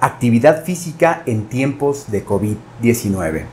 actividad física en tiempos de COVID-19.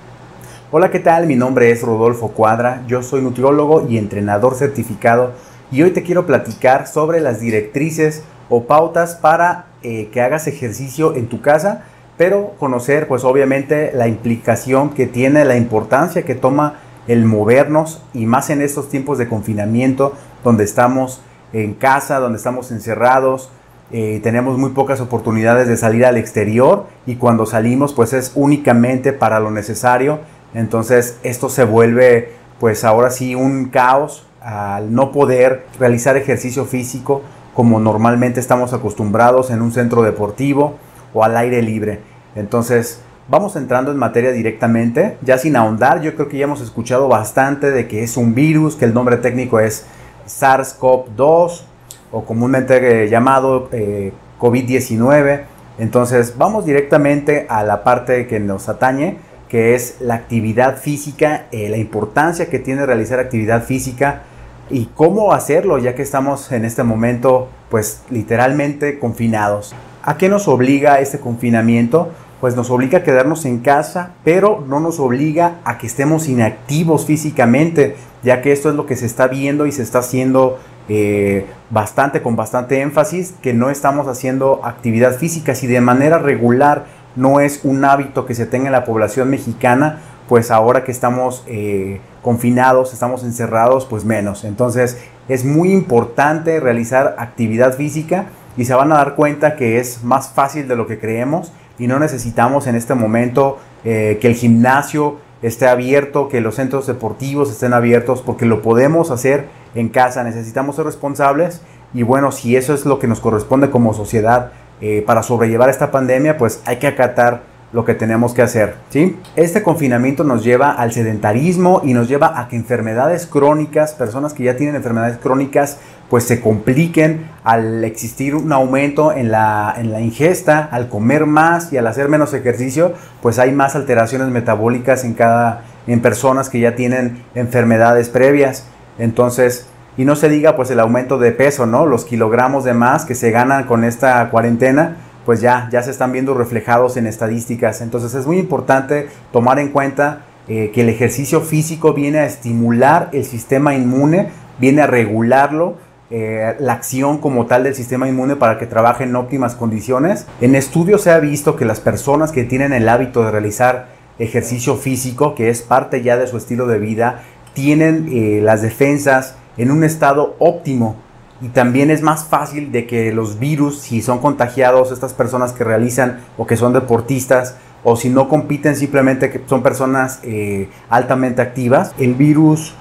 Hola, ¿qué tal? Mi nombre es Rodolfo Cuadra, yo soy nutriólogo y entrenador certificado y hoy te quiero platicar sobre las directrices o pautas para eh, que hagas ejercicio en tu casa, pero conocer pues obviamente la implicación que tiene, la importancia que toma el movernos y más en estos tiempos de confinamiento donde estamos en casa, donde estamos encerrados, eh, tenemos muy pocas oportunidades de salir al exterior y cuando salimos pues es únicamente para lo necesario. Entonces esto se vuelve pues ahora sí un caos al no poder realizar ejercicio físico como normalmente estamos acostumbrados en un centro deportivo o al aire libre. Entonces vamos entrando en materia directamente, ya sin ahondar, yo creo que ya hemos escuchado bastante de que es un virus, que el nombre técnico es SARS-CoV-2 o comúnmente eh, llamado eh, COVID-19. Entonces vamos directamente a la parte que nos atañe, que es la actividad física, eh, la importancia que tiene realizar actividad física y cómo hacerlo ya que estamos en este momento pues literalmente confinados. ¿A qué nos obliga este confinamiento? Pues nos obliga a quedarnos en casa, pero no nos obliga a que estemos inactivos físicamente, ya que esto es lo que se está viendo y se está haciendo eh, bastante, con bastante énfasis, que no estamos haciendo actividad física. Si de manera regular no es un hábito que se tenga en la población mexicana, pues ahora que estamos eh, confinados, estamos encerrados, pues menos. Entonces es muy importante realizar actividad física y se van a dar cuenta que es más fácil de lo que creemos y no necesitamos en este momento eh, que el gimnasio esté abierto, que los centros deportivos estén abiertos, porque lo podemos hacer en casa, necesitamos ser responsables y bueno, si eso es lo que nos corresponde como sociedad eh, para sobrellevar esta pandemia, pues hay que acatar lo que tenemos que hacer. ¿sí? Este confinamiento nos lleva al sedentarismo y nos lleva a que enfermedades crónicas, personas que ya tienen enfermedades crónicas, pues se compliquen al existir un aumento en la, en la ingesta, al comer más y al hacer menos ejercicio, pues hay más alteraciones metabólicas en cada en personas que ya tienen enfermedades previas. Entonces, y no se diga pues el aumento de peso, ¿no? Los kilogramos de más que se ganan con esta cuarentena, pues ya, ya se están viendo reflejados en estadísticas. Entonces es muy importante tomar en cuenta eh, que el ejercicio físico viene a estimular el sistema inmune, viene a regularlo, eh, la acción como tal del sistema inmune para que trabaje en óptimas condiciones. En estudios se ha visto que las personas que tienen el hábito de realizar ejercicio físico, que es parte ya de su estilo de vida, tienen eh, las defensas en un estado óptimo. Y también es más fácil de que los virus, si son contagiados, estas personas que realizan o que son deportistas, o si no compiten simplemente que son personas eh, altamente activas, el virus,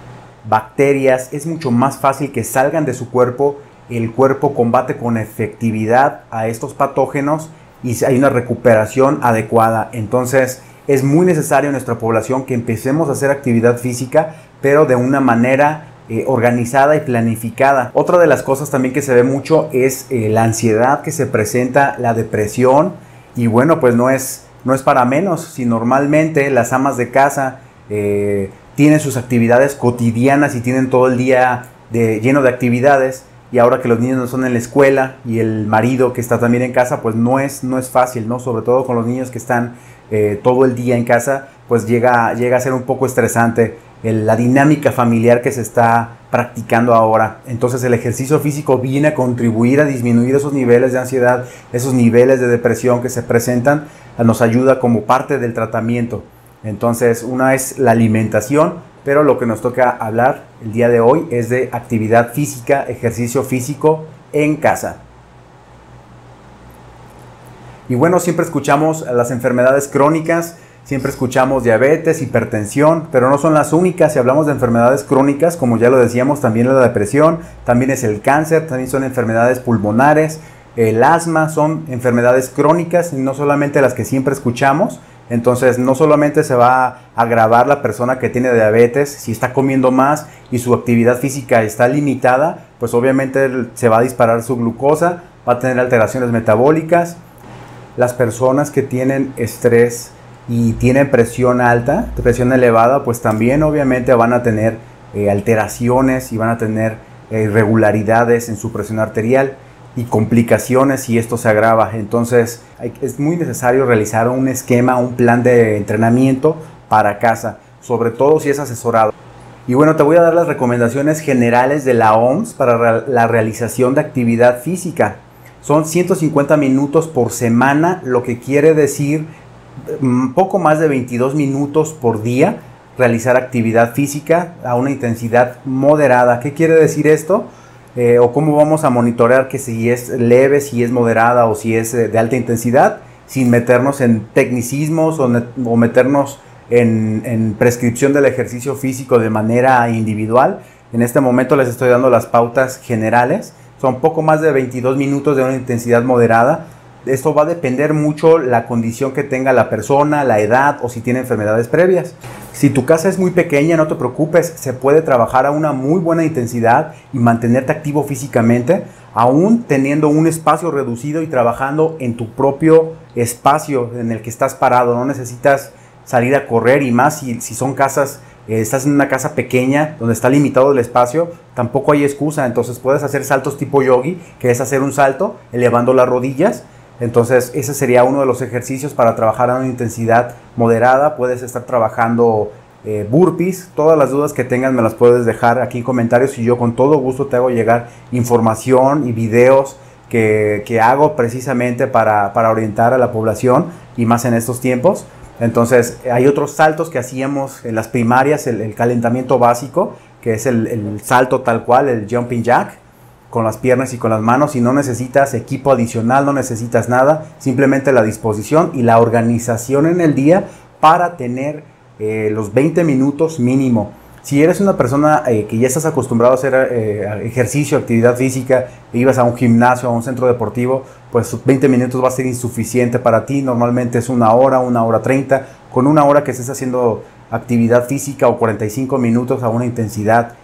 bacterias, es mucho más fácil que salgan de su cuerpo, el cuerpo combate con efectividad a estos patógenos y hay una recuperación adecuada. Entonces es muy necesario en nuestra población que empecemos a hacer actividad física, pero de una manera eh, organizada y planificada. Otra de las cosas también que se ve mucho es eh, la ansiedad que se presenta, la depresión y bueno, pues no es, no es para menos. Si normalmente las amas de casa eh, tienen sus actividades cotidianas y tienen todo el día lleno de actividades, y ahora que los niños no son en la escuela y el marido que está también en casa, pues no es, no es fácil, ¿no? Sobre todo con los niños que están todo el día en casa, pues llega, llega a ser un poco estresante la dinámica familiar que se está practicando ahora. Entonces el ejercicio físico viene a contribuir a disminuir esos niveles de ansiedad, esos niveles de depresión que se presentan, nos ayuda como parte del tratamiento. Entonces una es la alimentación, pero lo que nos toca hablar el día de hoy es de actividad física, ejercicio físico en casa. Y bueno, siempre escuchamos las enfermedades crónicas, Siempre escuchamos diabetes, hipertensión, pero no son las únicas. Si hablamos de enfermedades crónicas, como ya lo decíamos, también la depresión, también es el cáncer, también son enfermedades pulmonares, el asma, son enfermedades crónicas y no solamente las que siempre escuchamos. Entonces, no solamente se va a agravar la persona que tiene diabetes, si está comiendo más y su actividad física está limitada, pues obviamente se va a disparar su glucosa, va a tener alteraciones metabólicas. Las personas que tienen estrés y tienen presión alta, presión elevada, pues también obviamente van a tener eh, alteraciones y van a tener eh, irregularidades en su presión arterial. y complicaciones si esto se agrava. Entonces es muy necesario realizar un esquema, un plan de entrenamiento para casa, sobre todo si es asesorado. Y bueno, te voy a dar las recomendaciones generales de la OMS para la realización de actividad física. Son 150 minutos por semana, lo que quiere decir poco más de 22 minutos por día realizar actividad física a una intensidad moderada. ¿Qué quiere decir esto? Eh, o cómo vamos a monitorear que si es leve, si es moderada o si es eh, de alta intensidad, sin meternos en tecnicismos o, meternos en, en, prescripción del ejercicio físico de manera individual. En este momento les estoy dando las pautas generales. Son poco más de 22 minutos de una intensidad moderada esto va a depender mucho la condición que tenga la persona, la edad o si tiene enfermedades previas. Si tu casa es muy pequeña, no te preocupes, se puede trabajar a una muy buena intensidad y mantenerte activo físicamente, aún teniendo un espacio reducido y trabajando en tu propio espacio en el que estás parado. No necesitas salir a correr y más si, si son casas, eh, estás en una casa pequeña donde está limitado el espacio, tampoco hay excusa. Entonces puedes hacer saltos tipo yogi, que es hacer un salto elevando las rodillas entonces, ese sería uno de los ejercicios para trabajar a una intensidad moderada. Puedes estar trabajando eh, burpees. Todas las dudas que tengas me las puedes dejar aquí en comentarios y yo con todo gusto te hago llegar información y videos que, hago precisamente para, orientar a la población y más en estos tiempos. Entonces, hay otros saltos que hacíamos en las primarias, el, calentamiento básico, que es el salto tal cual, el jumping jack con las piernas y con las manos y no necesitas equipo adicional, no necesitas nada, simplemente la disposición y la organización en el día para tener eh, los 20 minutos mínimo. Si eres una persona eh, que ya estás acostumbrado a hacer eh, ejercicio, actividad física, e ibas a un gimnasio, a un centro deportivo, pues 20 minutos va a ser insuficiente para ti. Normalmente es una hora, una hora 30. Con una hora que estés haciendo actividad física o 45 minutos a una intensidad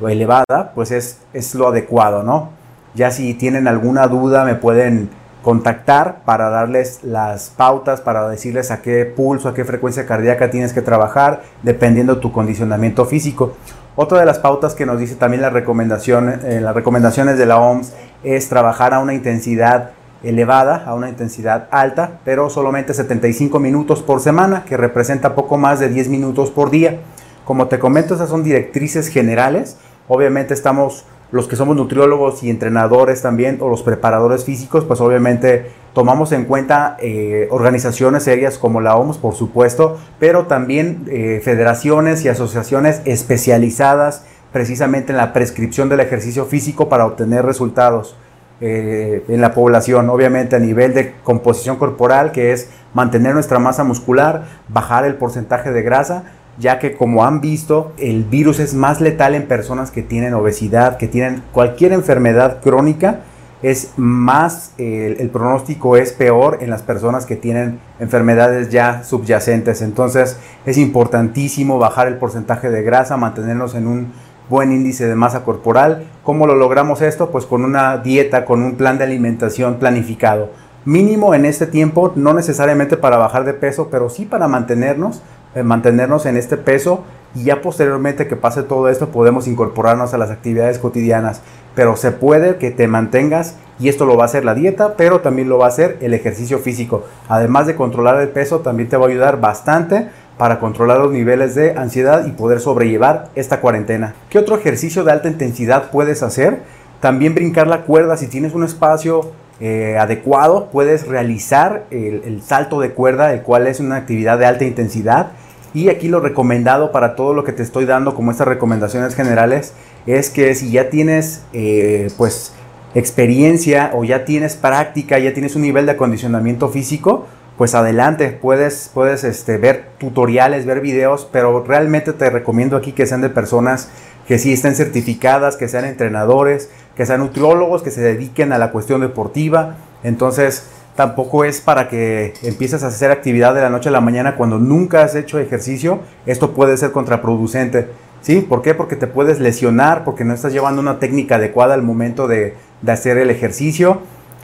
elevada, pues es, es lo adecuado, ¿no? Ya si tienen alguna duda me pueden contactar para darles las pautas, para decirles a qué pulso, a qué frecuencia cardíaca tienes que trabajar, dependiendo tu condicionamiento físico. Otra de las pautas que nos dice también la recomendación, eh, las recomendaciones de la OMS es trabajar a una intensidad elevada, a una intensidad alta, pero solamente 75 minutos por semana, que representa poco más de 10 minutos por día. Como te comento, esas son directrices generales. Obviamente estamos los que somos nutriólogos y entrenadores también, o los preparadores físicos, pues obviamente tomamos en cuenta eh, organizaciones serias como la OMS, por supuesto, pero también eh, federaciones y asociaciones especializadas precisamente en la prescripción del ejercicio físico para obtener resultados eh, en la población, obviamente a nivel de composición corporal, que es mantener nuestra masa muscular, bajar el porcentaje de grasa, ya que como han visto, el virus es más letal en personas que tienen obesidad, que tienen cualquier enfermedad crónica, es más, el, pronóstico es peor en las personas que tienen enfermedades ya subyacentes. Entonces es importantísimo bajar el porcentaje de grasa, mantenernos en un buen índice de masa corporal. ¿Cómo lo logramos esto? Pues con una dieta, con un plan de alimentación planificado. Mínimo en este tiempo, no necesariamente para bajar de peso, pero sí para mantenernos mantenernos en este peso y ya posteriormente que pase todo esto podemos incorporarnos a las actividades cotidianas. Pero se puede que te mantengas y esto lo va a hacer la dieta, pero también lo va a hacer el ejercicio físico. Además de controlar el peso, también te va a ayudar bastante para controlar los niveles de ansiedad y poder sobrellevar esta cuarentena. ¿Qué otro ejercicio de alta intensidad puedes hacer? También brincar la cuerda si tienes un espacio eh, adecuado, puedes realizar el, salto de cuerda, el cual es una actividad de alta intensidad. Y aquí lo recomendado para todo lo que te estoy dando como estas recomendaciones generales es que si ya tienes eh, pues experiencia o ya tienes práctica, ya tienes un nivel de acondicionamiento físico, pues adelante, puedes, puedes este, ver tutoriales, ver videos, pero realmente te recomiendo aquí que sean de personas que sí estén certificadas, que sean entrenadores, que sean nutriólogos, que se dediquen a la cuestión deportiva. Entonces, tampoco es para que empieces a hacer actividad de la noche a la mañana cuando nunca has hecho ejercicio. Esto puede ser contraproducente. ¿Sí? ¿Por qué? Porque te puedes lesionar, porque no estás llevando una técnica adecuada al momento de, hacer el ejercicio.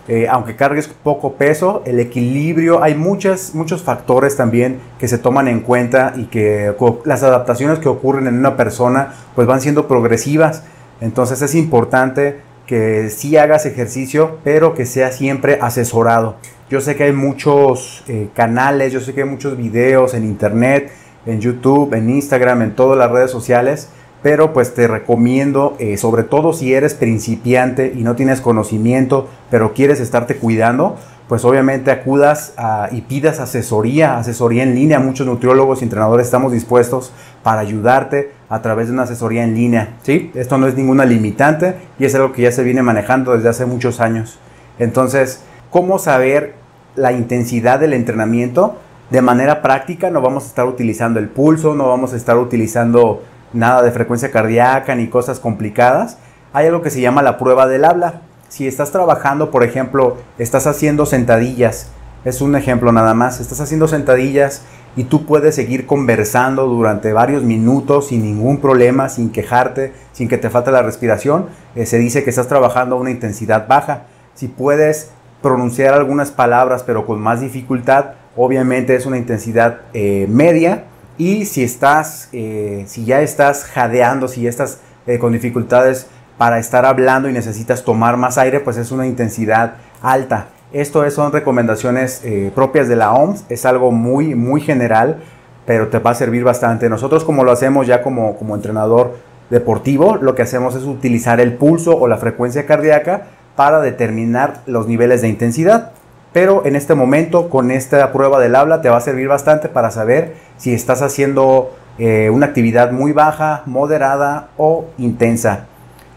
Eh, aunque cargues poco peso, el equilibrio, hay muchos factores también que se toman en cuenta y que las adaptaciones que ocurren en una persona pues van siendo progresivas. Entonces es importante que sí hagas ejercicio, pero que sea siempre asesorado. Yo sé que hay muchos eh, canales, yo sé que hay muchos videos en internet, en YouTube, en Instagram, en todas las redes sociales, pero pues te recomiendo, eh, sobre todo si eres principiante y no tienes conocimiento, pero quieres estarte cuidando, pues obviamente acudas y pidas asesoría, asesoría en línea. Muchos nutriólogos y entrenadores estamos dispuestos para ayudarte a través de una asesoría en línea. ¿sí? Esto no es ninguna limitante y es algo que ya se viene manejando desde hace muchos años. Entonces, ¿cómo saber la intensidad del entrenamiento? De manera práctica no vamos a estar utilizando el pulso, no vamos a estar utilizando nada de frecuencia cardíaca ni cosas complicadas. Hay algo que se llama la prueba del habla si estás trabajando, por ejemplo, estás haciendo sentadillas, es un ejemplo nada más, estás haciendo sentadillas y tú puedes seguir conversando durante varios minutos sin ningún problema, sin quejarte, sin que te falte la respiración, eh, se dice que estás trabajando a una intensidad baja. Si puedes pronunciar algunas palabras pero con más dificultad, obviamente es una intensidad eh, media. Y si estás, eh, si ya estás jadeando, si estás con dificultades para estar hablando y necesitas tomar más aire, pues es una intensidad alta. Esto son recomendaciones eh, propias de la OMS, es algo muy, muy general, pero te va a servir bastante. Nosotros como lo hacemos ya como, como entrenador deportivo, lo que hacemos es utilizar el pulso o la frecuencia cardíaca para determinar los niveles de intensidad. Pero en este momento, con esta prueba del habla, te va a servir bastante para saber si estás haciendo eh, una actividad muy baja, moderada o intensa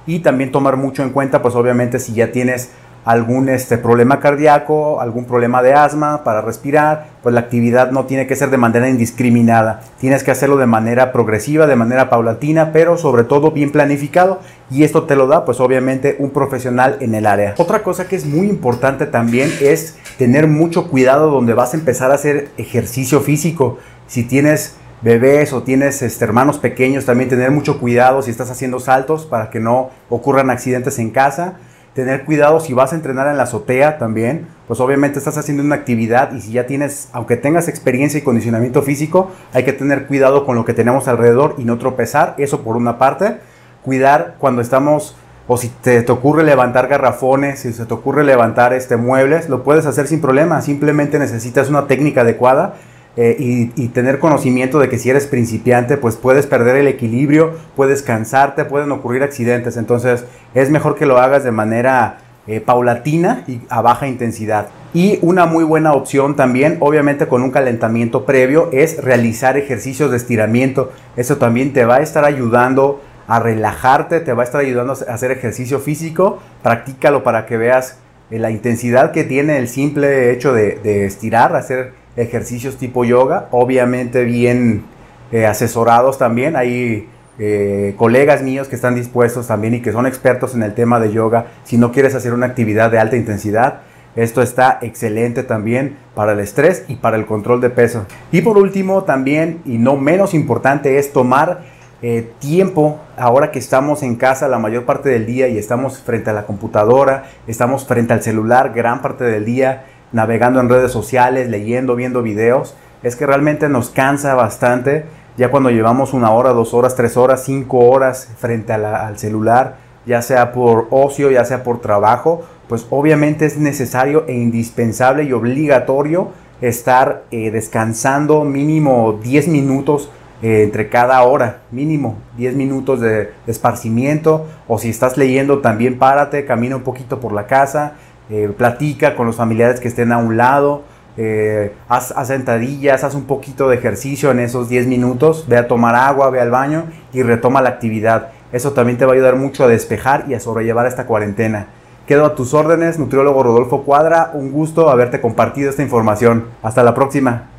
y también tomar mucho en cuenta, pues obviamente si ya tienes algún este, problema cardíaco, algún problema de asma para respirar, pues la actividad no tiene que ser de manera indiscriminada. Tienes que hacerlo de manera progresiva, de manera paulatina, pero sobre todo bien planificado y esto te lo da pues obviamente un profesional en el área. Otra cosa que es muy importante también es tener mucho cuidado donde vas a empezar a hacer ejercicio físico. Si tienes bebés o tienes este, hermanos pequeños, también tener mucho cuidado si estás haciendo saltos para que no ocurran accidentes en casa. Tener cuidado si vas a entrenar en la azotea también, pues obviamente estás haciendo una actividad y si ya tienes, aunque tengas experiencia y condicionamiento físico, hay que tener cuidado con lo que tenemos alrededor y no tropezar, eso por una parte. Cuidar cuando estamos o si te, te, ocurre levantar garrafones, si se te ocurre levantar este, muebles, lo puedes hacer sin problema. Simplemente necesitas una técnica adecuada eh, y, tener conocimiento de que si eres principiante, pues puedes perder el equilibrio, puedes cansarte, pueden ocurrir accidentes. Entonces es mejor que lo hagas de manera eh, paulatina y a baja intensidad. Y una muy buena opción también, obviamente con un calentamiento previo, es realizar ejercicios de estiramiento. Eso también te va a estar ayudando a relajarte, te va a estar ayudando a hacer ejercicio físico. Practícalo para que veas eh, la intensidad que tiene el simple hecho de, de estirar, hacer ejercicios tipo yoga, obviamente bien eh, asesorados también. Hay eh, colegas míos que están dispuestos también y que son expertos en el tema de yoga. Si no quieres hacer una actividad de alta intensidad, esto está excelente también para el estrés y para el control de peso. Y por último, también y no menos importante es tomar eh, tiempo ahora que estamos en casa la mayor parte del día y estamos frente a la computadora, estamos frente al celular gran parte del día navegando en redes sociales, leyendo, viendo videos, es que realmente nos cansa bastante. Ya cuando llevamos una hora, dos horas, tres horas, cinco horas frente al celular, ya sea por ocio, ya sea por trabajo, pues obviamente es necesario e indispensable y obligatorio estar eh, descansando mínimo 10 minutos eh, entre cada hora, mínimo 10 minutos de, de esparcimiento, o si estás leyendo también párate, camina un poquito por la casa, eh, platica con los familiares que estén a un lado, eh, haz, sentadillas, haz un poquito de ejercicio en esos 10 minutos, ve a tomar agua, ve al baño y retoma la actividad. Eso también te va a ayudar mucho a despejar y a sobrellevar esta cuarentena. Quedo a tus órdenes, nutriólogo Rodolfo Cuadra, un gusto haberte compartido esta información. Hasta la próxima.